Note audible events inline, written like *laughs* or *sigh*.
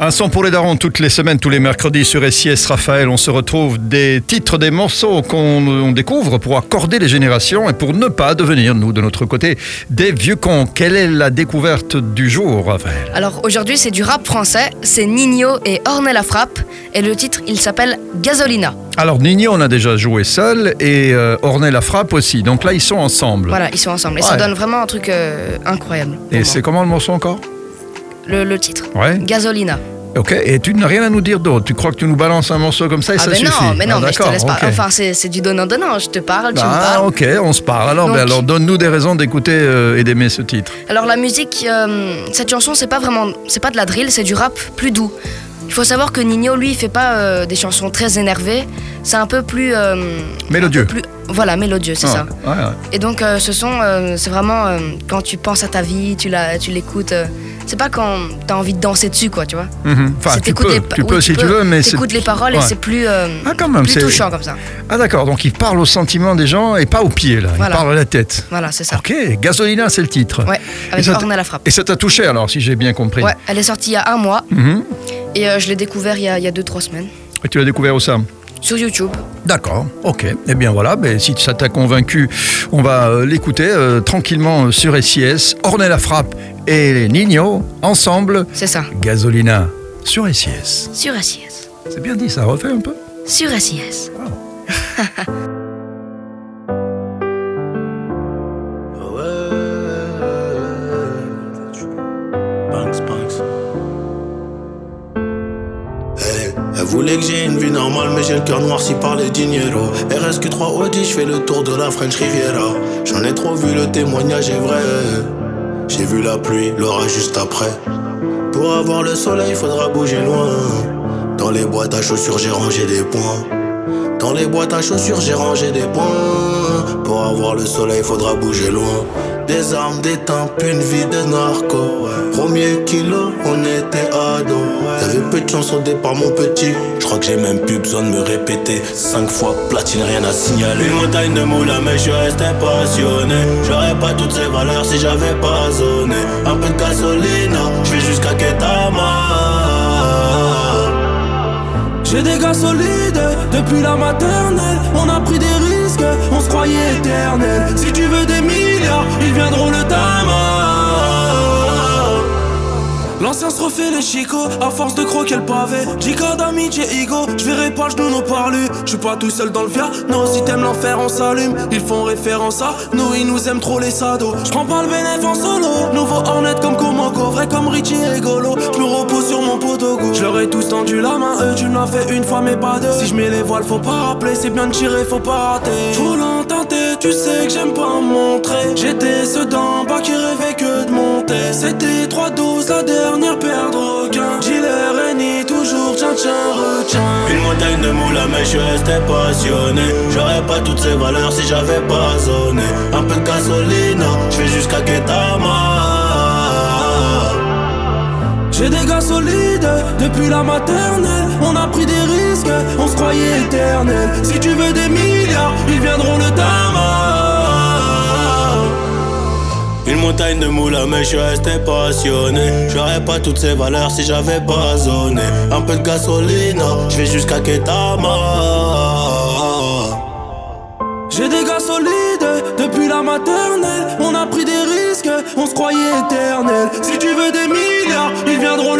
Un son pour les darons toutes les semaines, tous les mercredis sur SIS Raphaël. On se retrouve des titres, des morceaux qu'on découvre pour accorder les générations et pour ne pas devenir, nous, de notre côté, des vieux cons. Quelle est la découverte du jour, Raphaël? Alors aujourd'hui, c'est du rap français. C'est Nino et Ornella Frappe. Et le titre, il s'appelle Gasolina. Alors Nino, on a déjà joué seul et euh, Ornella Frappe aussi. Donc là, ils sont ensemble. Voilà, ils sont ensemble. Et ça donne vraiment un truc euh, incroyable. Et c'est comment le morceau encore? Le, le titre Ouais. Gasolina. Ok, et tu n'as rien à nous dire d'autre. Tu crois que tu nous balances un morceau comme ça et ah ça mais suffit non, mais non, Ah, mais je te laisse pas. ok. Enfin, c'est du donnant-donnant. Je te parle, tu me Ah, parles. ok, on se parle. Alors, Donc- ben, alors donne-nous des raisons d'écouter euh, et d'aimer ce titre. Alors la musique, euh, cette chanson, c'est pas vraiment, c'est pas de la drill, c'est du rap plus doux. Il faut savoir que Nino, lui, il fait pas euh, des chansons très énervées. C'est un peu plus Mélodieux. plus, voilà, mélodieux, c'est Ah, ça. ouais, ouais. Et donc euh, ce son, euh, c'est vraiment euh, quand tu penses à ta vie, tu la, tu l'écoutes. c'est pas quand t'as envie de danser dessus, quoi, tu vois. Enfin, tu peux, les tu oui, peux si tu veux, mais c'est. T'écoutes les paroles et c'est plus, Ah, quand même, plus c'est. touchant comme ça. Ah, d'accord, donc il parle au sentiment des gens et pas au pied, là. Voilà. Il parle à la tête. Voilà, c'est ça. Ok, Gasolina, c'est le titre. Ouais, avec ça t- Ornella Frappe. Et ça t'a touché alors, si j'ai bien compris. Ouais, elle est sortie il y a un mois Mhm. et je l'ai découvert il y a 2-3 semaines Et tu l'as découvert où ça? Sur YouTube. D'accord, ok. Eh bien voilà, ben, si ça t'a convaincu, on va euh, l'écouter euh, tranquillement euh, sur SIS. Ornella Frappe et Nino, ensemble, C'est ça. Gasolina sur SIS. Sur SIS. C'est bien dit, ça refait un peu? Sur SIS. *laughs* voulait que j'ai une vie normale, mais j'ai le cœur noirci par les dinero. RSQ 3 Audi, je fais le tour de la French Riviera. J'en ai trop vu, le témoignage est vrai. J'ai vu la pluie, l'orage juste après. Pour avoir le soleil, faudra bouger loin. Dans les boîtes à chaussures, j'ai rangé des points. Dans les boîtes à chaussures, j'ai rangé des points. Pour avoir le soleil, faudra bouger loin. Des armes, des tempes, une vie de narco. Premier kilo, on était ados. Y'avait peu de chance au départ, mon petit. Je crois que j'ai même plus besoin de me répéter. Cinq fois platine, rien à signaler. Une montagne de moula, mais je resté passionné. J'aurais pas toutes ces valeurs si j'avais pas zoné. Un peu de gasolina, je vais jusqu'à Ketama. J'ai des gars solides depuis la maternelle. On a pris des risques, on se croyait éternel. Si tu veux des ils viendront le tama. L'ancien se refait les chicots à force de croquer le pavé. Jica d'amis, j'ai ego, je verrai pas le genou nos parler. Je suis pas tout seul dans le fiat, non, si t'aimes l'enfer, on s'allume. Ils font référence à nous, ils nous aiment trop les sados. Je prends pas le bénéfice en solo. Nouveau Hornet comme Komoko, vrai comme Richie et Je leur ai tous tendu la main, eux, tu l'as fait une fois, mais pas deux. Si je mets les voiles, faut pas rappeler, c'est bien de tirer, faut pas rater. Trop tenté, tu sais que j'aime pas montrer. J'étais ceux d'en bas qui rêvaient que de monter. C'était trois doses, la dernière de requins. Gilet Rennie, toujours tiens, tiens, retiens. Une montagne de moula, mais je resté passionné. J'aurais pas toutes ces valeurs si j'avais pas zoné. Un peu de gasolina, je vais jusqu'à Ketama. J'ai des gars solides depuis la maternelle. On a pris des risques, on se croyait éternel. Si tu veux des milliards, ils viendront le tama. Une montagne de moula, mais je suis resté passionné. J'aurais pas toutes ces valeurs si j'avais pas zoné. Un peu de gasolina, je vais jusqu'à Ketama. J'ai des gars solides depuis la maternelle. On a pris des risques, on se croyait éternel. Si tu veux des milliards, ils viendront.